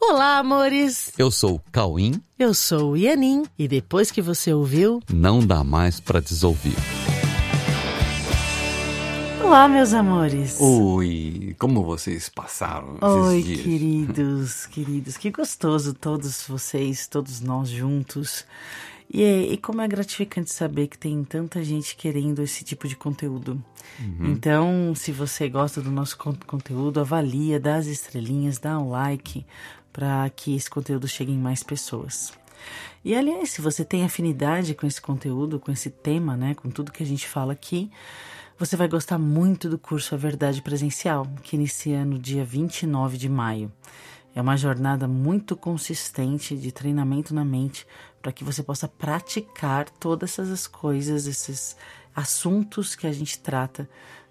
Olá, amores! Eu sou o Cauim. Eu sou o Ianin. E depois que você ouviu, Não dá mais pra desouvir. Olá, meus amores! Oi, como vocês passaram Oi, esses dias? queridos, queridos. Que gostoso todos vocês, todos nós juntos. E, e como é gratificante saber que tem tanta gente querendo esse tipo de conteúdo. Então, se você gosta do nosso con- conteúdo, avalia, dá as estrelinhas, dá um like para que esse conteúdo chegue em mais pessoas. E aliás, se você tem afinidade com esse conteúdo, com esse tema, né, com tudo que a gente fala aqui, você vai gostar muito do curso A Verdade Presencial, que inicia no dia 29 de maio. É uma jornada muito consistente de treinamento na mente para que você possa praticar todas essas coisas, esses assuntos que a gente trata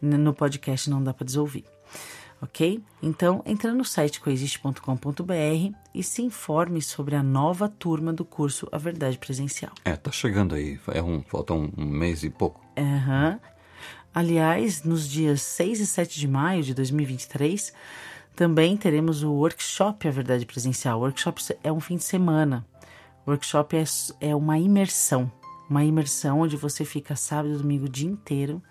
no podcast Não Dá para Desouvir. Ok? Então, entra no site coexiste.com.br e se informe sobre a nova turma do curso A Verdade Presencial. É, tá chegando aí. É um, falta um, um mês e pouco. Aham. Aliás, nos dias 6 e 7 de maio de 2023, também teremos o workshop A Verdade Presencial. O workshop é um fim de semana. Workshop é, é uma imersão. Uma imersão onde você fica sábado e domingo o dia inteiro,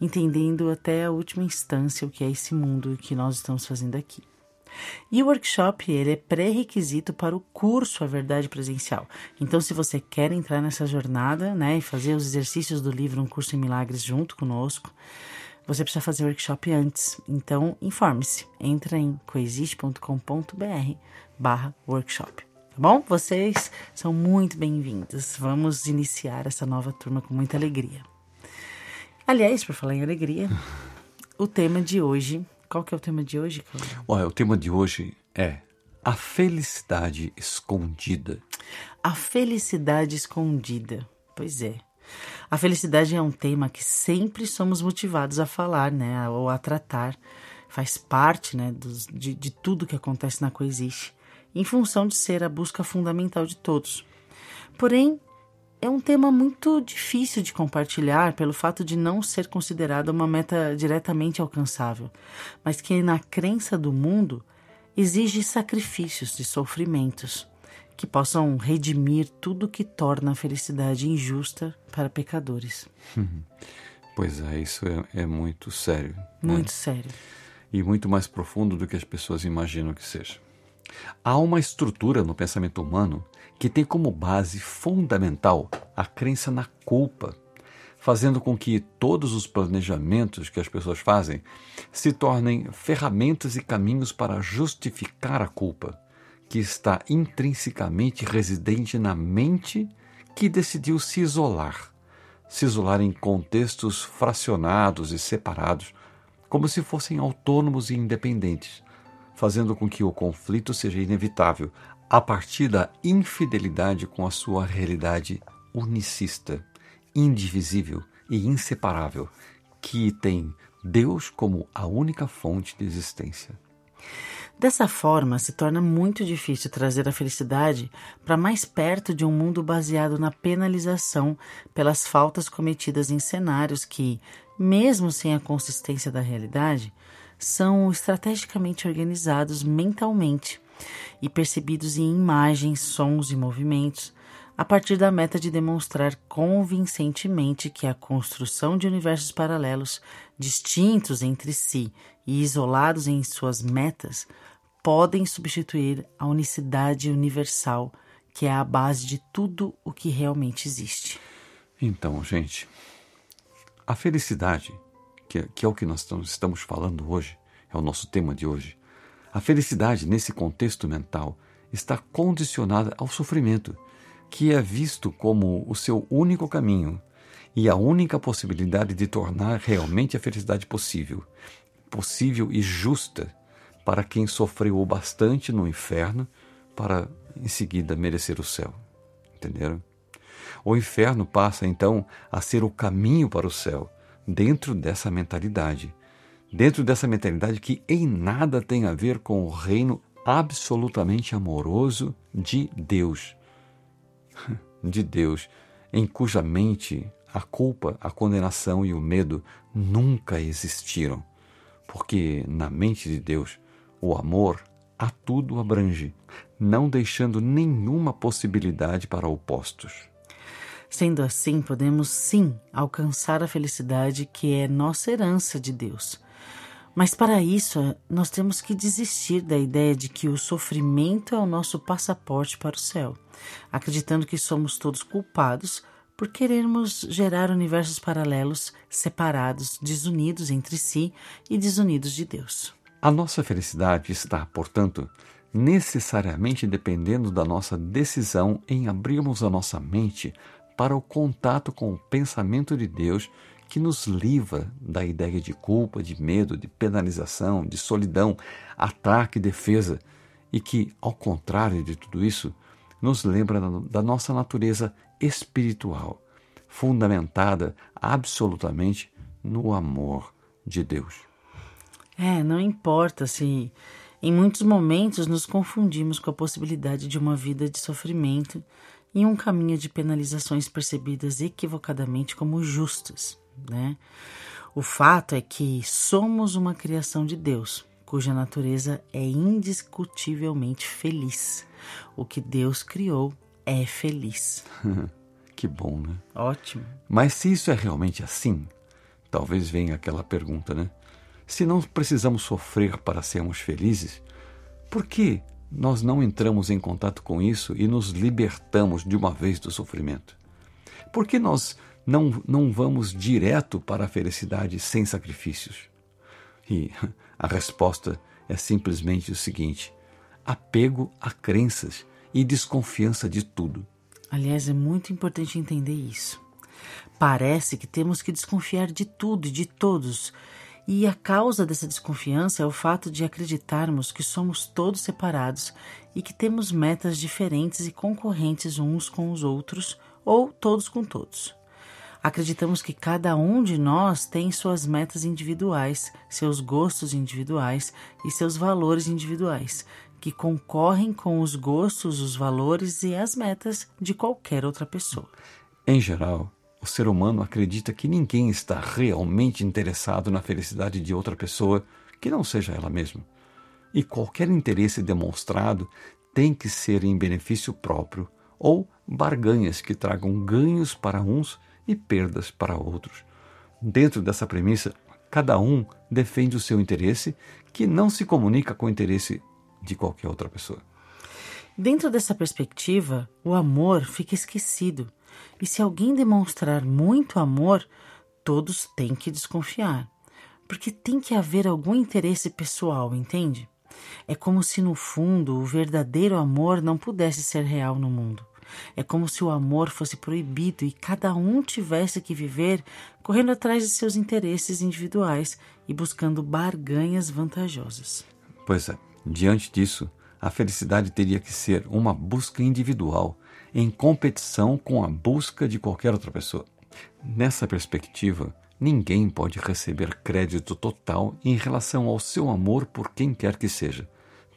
entendendo até a última instância o que é esse mundo que nós estamos fazendo aqui. E o workshop ele é pré-requisito para o curso A Verdade Presencial. Então, se você quer entrar nessa jornada, né, e fazer os exercícios do livro Um Curso em Milagres junto conosco, você precisa fazer o workshop antes. Então, informe-se. Entra em coexiste.com.br barra workshop. Tá bom? Vocês são muito bem-vindos. Vamos iniciar essa nova turma com muita alegria. Aliás, por falar em alegria, o tema de hoje... Qual que é o tema de hoje, Cláudio? Olha, o tema de hoje é a felicidade escondida. A felicidade escondida. Pois é. A felicidade é um tema que sempre somos motivados a falar, né? Ou a tratar. Faz parte, né? Dos, de, de tudo que acontece na Coexiste. Em função de ser a busca fundamental de todos. Porém, é um tema muito difícil de compartilhar pelo fato de não ser considerada uma meta diretamente alcançável, mas que na crença do mundo exige sacrifícios e sofrimentos que possam redimir tudo que torna a felicidade injusta para pecadores. Pois é, isso é, é muito sério. né? Muito sério. E muito mais profundo do que as pessoas imaginam que seja. Há uma estrutura no pensamento humano que tem como base fundamental a crença na culpa, fazendo com que todos os planejamentos que as pessoas fazem se tornem ferramentas e caminhos para justificar a culpa, que está intrinsecamente residente na mente que decidiu se isolar, se isolar em contextos fracionados e separados, como se fossem autônomos e independentes, fazendo com que o conflito seja inevitável a partir da infidelidade com a sua realidade unicista, indivisível e inseparável, que tem Deus como a única fonte de existência. Dessa forma, se torna muito difícil trazer a felicidade para mais perto de um mundo baseado na penalização pelas faltas cometidas em cenários que, mesmo sem a consistência da realidade, são estrategicamente organizados mentalmente e percebidos em imagens, sons e movimentos, a partir da meta de demonstrar convincentemente que a construção de universos paralelos, distintos entre si e isolados em suas metas, podem substituir a unicidade universal, que é a base de tudo o que realmente existe. Então, gente, a felicidade, que, é- que é o que nós estamos- falando hoje, é o nosso tema de hoje, a felicidade nesse contexto mental está condicionada ao sofrimento, que é visto como o seu único caminho e a única possibilidade de tornar realmente a felicidade possível, possível e justa para quem sofreu o bastante no inferno para em seguida merecer o céu. Entenderam? O inferno passa então a ser o caminho para o céu, dentro dessa mentalidade. Dentro dessa mentalidade que em nada tem a ver com o reino absolutamente amoroso de Deus. De Deus, em cuja mente a culpa, a condenação e o medo nunca existiram. Porque na mente de Deus, o amor, a tudo abrange, não deixando nenhuma possibilidade para opostos. Sendo assim, podemos sim alcançar a felicidade que é nossa herança de Deus. Mas para isso, nós temos que desistir da ideia de que o sofrimento é o nosso passaporte para o céu, acreditando que somos todos culpados por querermos gerar universos paralelos, separados, desunidos entre si e desunidos de Deus. A nossa felicidade está, portanto, necessariamente dependendo da nossa decisão em abrirmos a nossa mente para o contato com o pensamento de Deus que nos livra da ideia de culpa, de medo, de penalização, de solidão, ataque e defesa, e que, ao contrário de tudo isso, nos lembra da nossa natureza espiritual, fundamentada absolutamente no amor de Deus. É, não importa se em muitos momentos nos confundimos com a possibilidade de uma vida de sofrimento e um caminho de penalizações percebidas equivocadamente como justas, né? O fato é que somos uma criação de Deus, cuja natureza é indiscutivelmente feliz. O que Deus criou é feliz. que bom, né? Ótimo. Mas se isso é realmente assim, talvez venha aquela pergunta, né? Se não precisamos sofrer para sermos felizes, por que nós não entramos em contato com isso e nos libertamos de uma vez do sofrimento? Por que nós não, não vamos direto para a felicidade sem sacrifícios? E a resposta é simplesmente o seguinte: apego a crenças e desconfiança de tudo. Aliás, é muito importante entender isso. Parece que temos que desconfiar de tudo e de todos e a causa dessa desconfiança é o fato de acreditarmos que somos todos separados e que temos metas diferentes e concorrentes uns com os outros ou todos com todos. Acreditamos que cada um de nós tem suas metas individuais, seus gostos individuais e seus valores individuais, que concorrem com os gostos, os valores e as metas de qualquer outra pessoa. Em geral, o ser humano acredita que ninguém está realmente interessado na felicidade de outra pessoa que não seja ela mesma. E qualquer interesse demonstrado tem que ser em benefício próprio ou barganhas que tragam ganhos para uns e perdas para outros. Dentro dessa premissa, cada um defende o seu interesse, que não se comunica com o interesse de qualquer outra pessoa. Dentro dessa perspectiva, o amor fica esquecido e se alguém demonstrar muito amor, todos têm que desconfiar, porque tem que haver algum interesse pessoal, entende? É como se no fundo o verdadeiro amor não pudesse ser real no mundo. É como se o amor fosse proibido e cada um tivesse que viver correndo atrás de seus interesses individuais e buscando barganhas vantajosas. Pois é, diante disso, a felicidade teria que ser uma busca individual em competição com a busca de qualquer outra pessoa. Nessa perspectiva, ninguém pode receber crédito total em relação ao seu amor por quem quer que seja.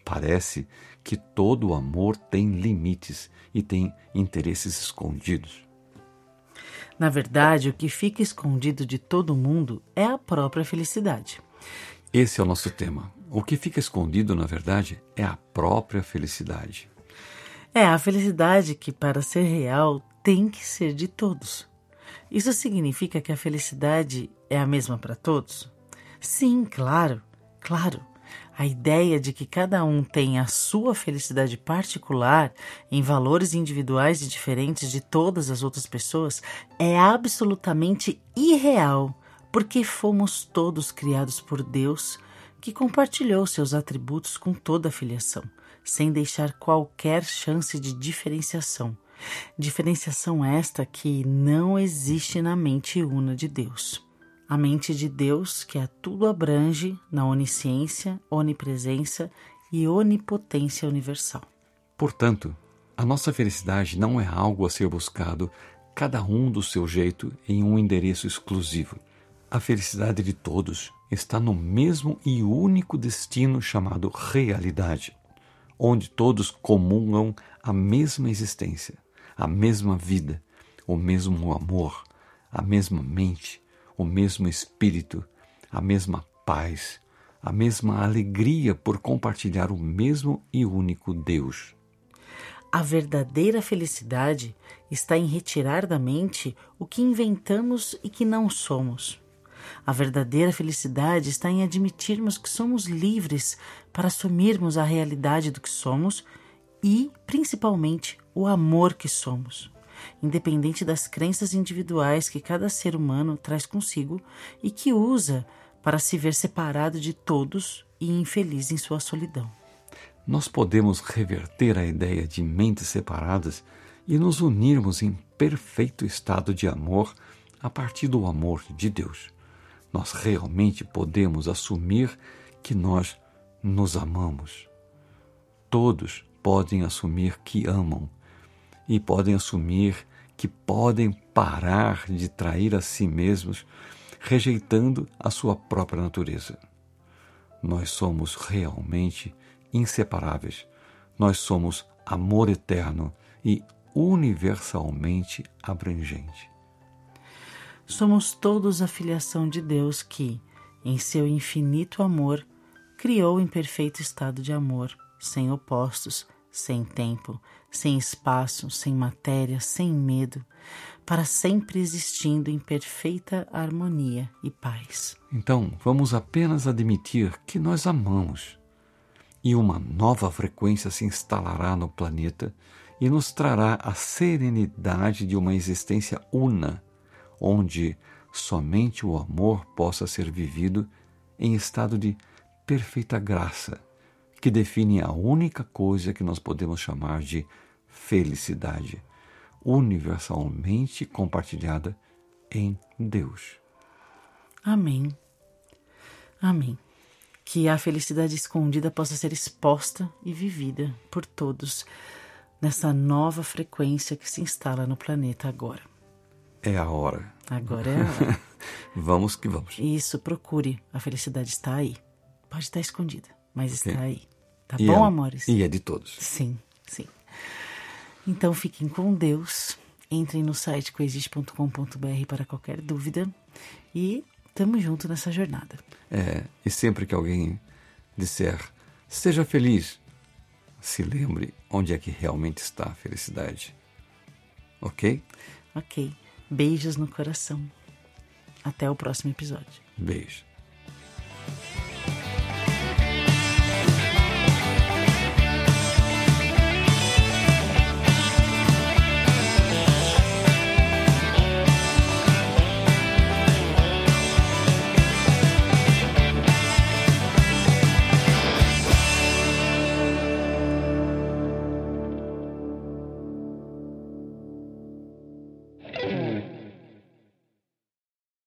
Parece que todo amor tem limites e tem interesses escondidos. Na verdade, o que fica escondido de todo mundo é a própria felicidade. Esse é o nosso tema. O que fica escondido, na verdade, é a própria felicidade. É a felicidade que, para ser real, tem que ser de todos. Isso significa que a felicidade é a mesma para todos? Sim, claro, claro. A ideia de que cada um tem a sua felicidade particular em valores individuais e diferentes de todas as outras pessoas é absolutamente irreal, porque fomos todos criados por Deus, que compartilhou seus atributos com toda a filiação sem deixar qualquer chance de diferenciação. Diferenciação esta que não existe na mente una de Deus. A mente de Deus que a tudo abrange na onisciência, onipresença e onipotência universal. Portanto, a nossa felicidade não é algo a ser buscado, cada um do seu jeito, em um endereço exclusivo. A felicidade de todos está no mesmo e único destino chamado realidade onde todos comungam a mesma existência, a mesma vida, o mesmo amor, a mesma mente, o mesmo espírito, a mesma paz, a mesma alegria por compartilhar o mesmo e único Deus. A verdadeira felicidade está em retirar da mente o que inventamos e que não somos. A verdadeira felicidade está em admitirmos que somos livres para assumirmos a realidade do que somos e, principalmente, o amor que somos, independente das crenças individuais que cada ser humano traz consigo e que usa para se ver separado de todos e infeliz em sua solidão. Nós podemos reverter a ideia de mentes separadas e nos unirmos em perfeito estado de amor a partir do amor de Deus. Nós realmente podemos assumir que nós nos amamos. Todos podem assumir que amam e podem assumir que podem parar de trair a si mesmos, rejeitando a sua própria natureza. Nós somos realmente inseparáveis. Nós somos amor eterno e universalmente abrangente. Somos todos a filiação de Deus que, em seu infinito amor, criou em perfeito estado de amor, sem opostos, sem tempo, sem espaço, sem matéria, sem medo, para sempre existindo em perfeita harmonia e paz. Então, vamos apenas admitir que nós amamos. E uma nova frequência se instalará no planeta e nos trará a serenidade de uma existência una, onde somente o amor possa ser vivido em estado de perfeita graça, que define a única coisa que nós podemos chamar de felicidade, universalmente compartilhada em Deus. Amém. Amém. Que a felicidade escondida possa ser exposta e vivida por todos nessa nova frequência que se instala no planeta agora. É a hora. Agora é a hora. vamos que vamos. Isso, procure. A felicidade está aí. Pode estar escondida, mas okay. está aí. Tá e bom, é, amores? E é de todos. Sim, sim. Então fiquem com Deus. Entrem no site coexiste.com.br para qualquer dúvida. E tamo junto nessa jornada. É, e sempre que alguém disser seja feliz, se lembre onde é que realmente está a felicidade. Ok? Ok. Beijos no coração. Até o próximo episódio. Beijo.